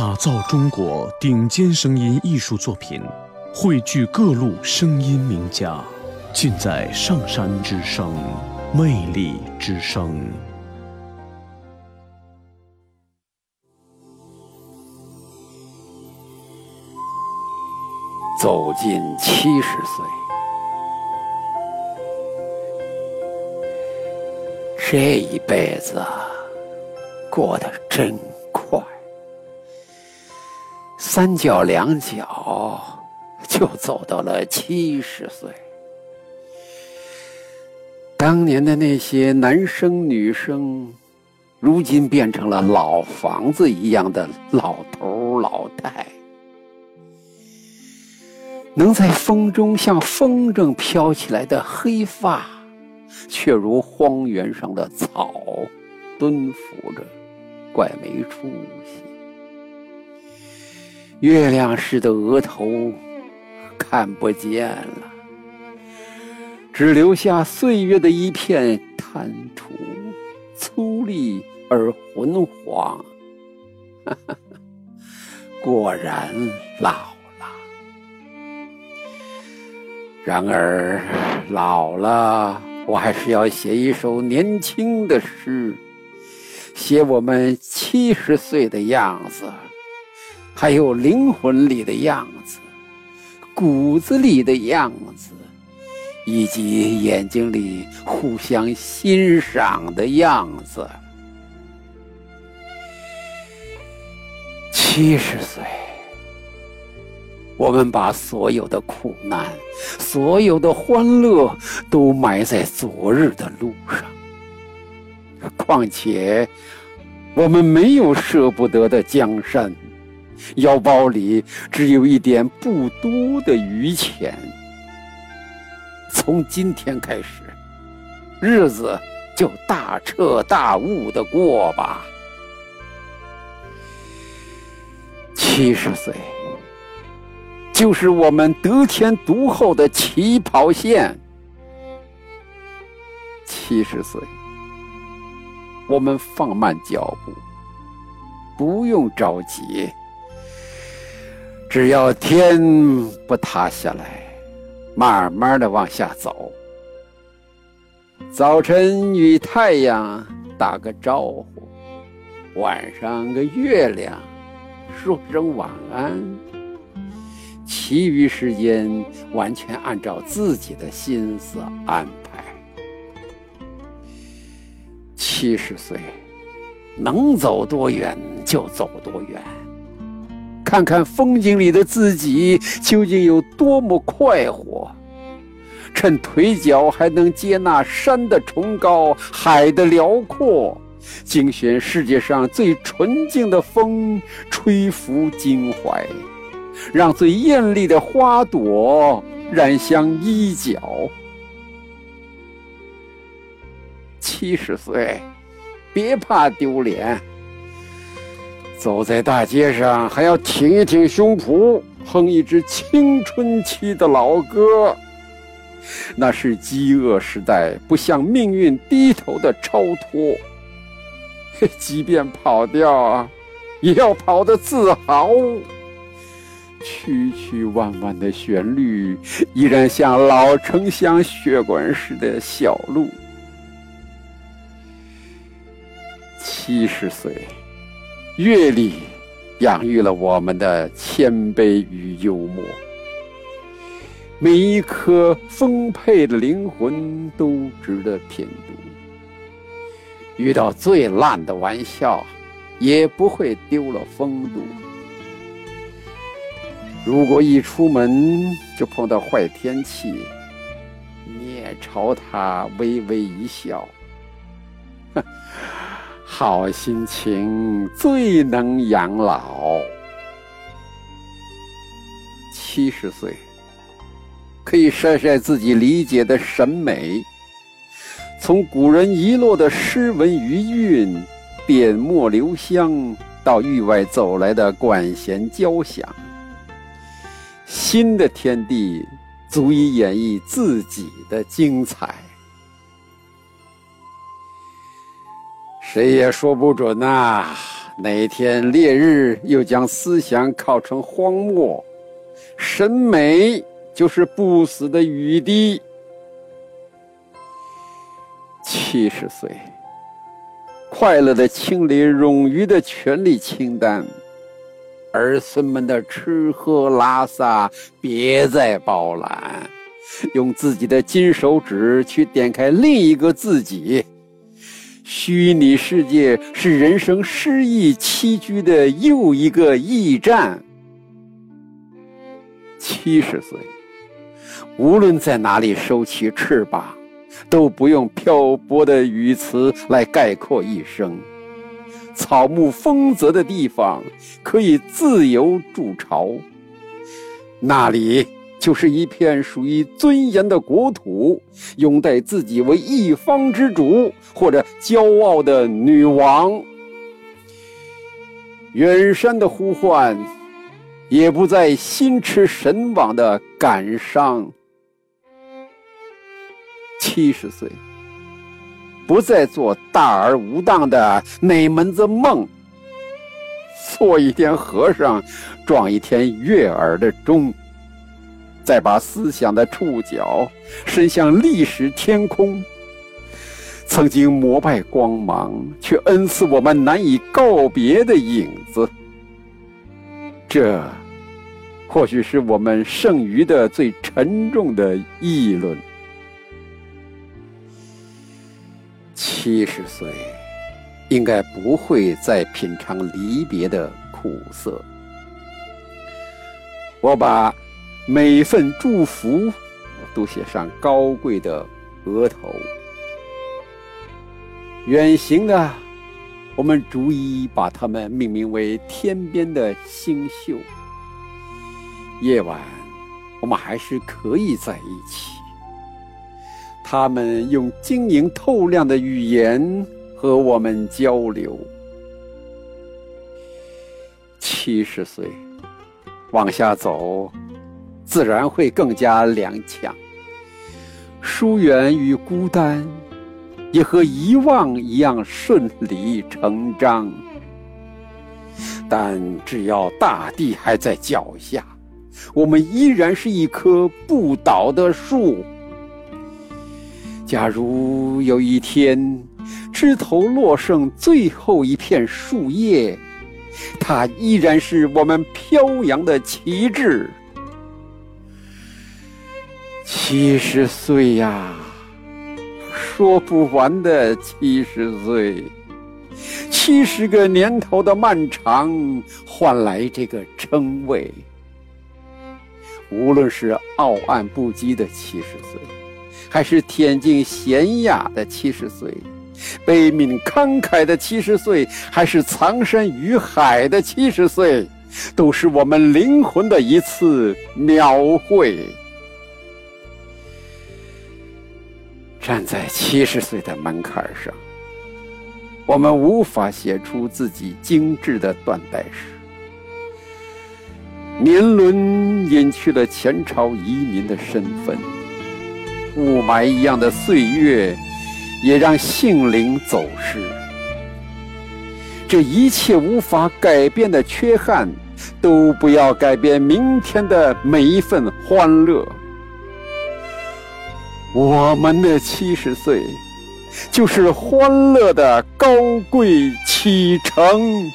打造中国顶尖声音艺术作品，汇聚各路声音名家，尽在上山之声，魅力之声。走进七十岁，这一辈子过得真快，三脚两脚就走到了七十岁。当年的那些男生女生，如今变成了老房子一样的老头老太。能在风中像风筝飘起来的黑发，却如荒原上的草，蹲伏着，怪没出息。月亮似的额头看不见了，只留下岁月的一片贪图，粗粝而浑黄。哈 哈果然老了。然而，老了，我还是要写一首年轻的诗，写我们七十岁的样子，还有灵魂里的样子，骨子里的样子，以及眼睛里互相欣赏的样子。七十岁。我们把所有的苦难、所有的欢乐都埋在昨日的路上。况且，我们没有舍不得的江山，腰包里只有一点不多的余钱。从今天开始，日子就大彻大悟的过吧。七十岁。就是我们得天独厚的起跑线。七十岁，我们放慢脚步，不用着急，只要天不塌下来，慢慢的往下走。早晨与太阳打个招呼，晚上跟月亮说声晚安。其余时间完全按照自己的心思安排。七十岁，能走多远就走多远，看看风景里的自己究竟有多么快活。趁腿脚还能接纳山的崇高、海的辽阔，精选世界上最纯净的风，吹拂襟怀。让最艳丽的花朵染香衣角。七十岁，别怕丢脸。走在大街上，还要挺一挺胸脯，哼一支青春期的老歌。那是饥饿时代不向命运低头的超脱。即便跑掉，也要跑得自豪。曲曲弯弯的旋律，依然像老城乡血管似的小路。七十岁，阅历养育了我们的谦卑与幽默。每一颗丰沛的灵魂都值得品读。遇到最烂的玩笑，也不会丢了风度。如果一出门就碰到坏天气，你也朝他微微一笑，好心情最能养老。七十岁，可以晒晒自己理解的审美，从古人遗落的诗文余韵、点墨留香，到域外走来的管弦交响。新的天地足以演绎自己的精彩，谁也说不准呐。哪天烈日又将思想烤成荒漠，审美就是不死的雨滴。七十岁，快乐的清理冗余的权利清单，儿孙们的吃喝拉撒别再包揽，用自己的金手指去点开另一个自己。虚拟世界是人生失意栖居的又一个驿站。七十岁，无论在哪里收起翅膀，都不用漂泊的语词来概括一生。草木丰泽的地方，可以自由筑巢。那里。就是一片属于尊严的国土，拥戴自己为一方之主或者骄傲的女王。远山的呼唤，也不再心驰神往的感伤。七十岁，不再做大而无当的哪门子梦，做一天和尚，撞一天悦耳的钟。再把思想的触角伸向历史天空，曾经膜拜光芒，却恩赐我们难以告别的影子。这，或许是我们剩余的最沉重的议论。七十岁，应该不会再品尝离别的苦涩。我把。每份祝福都写上高贵的额头。远行的，我们逐一把它们命名为天边的星宿。夜晚，我们还是可以在一起。他们用晶莹透亮的语言和我们交流。七十岁，往下走。自然会更加踉跄，疏远与孤单，也和遗忘一样顺理成章。但只要大地还在脚下，我们依然是一棵不倒的树。假如有一天，枝头落剩最后一片树叶，它依然是我们飘扬的旗帜。七十岁呀，说不完的七十岁，七十个年头的漫长换来这个称谓。无论是傲岸不羁的七十岁，还是恬静娴雅的七十岁，悲悯慷慨的七十岁，还是藏身于海的七十岁，都是我们灵魂的一次描绘。站在七十岁的门槛上，我们无法写出自己精致的断代史。年轮隐去了前朝遗民的身份，雾霾一样的岁月也让性灵走失。这一切无法改变的缺憾，都不要改变明天的每一份欢乐。我们的七十岁，就是欢乐的高贵启程。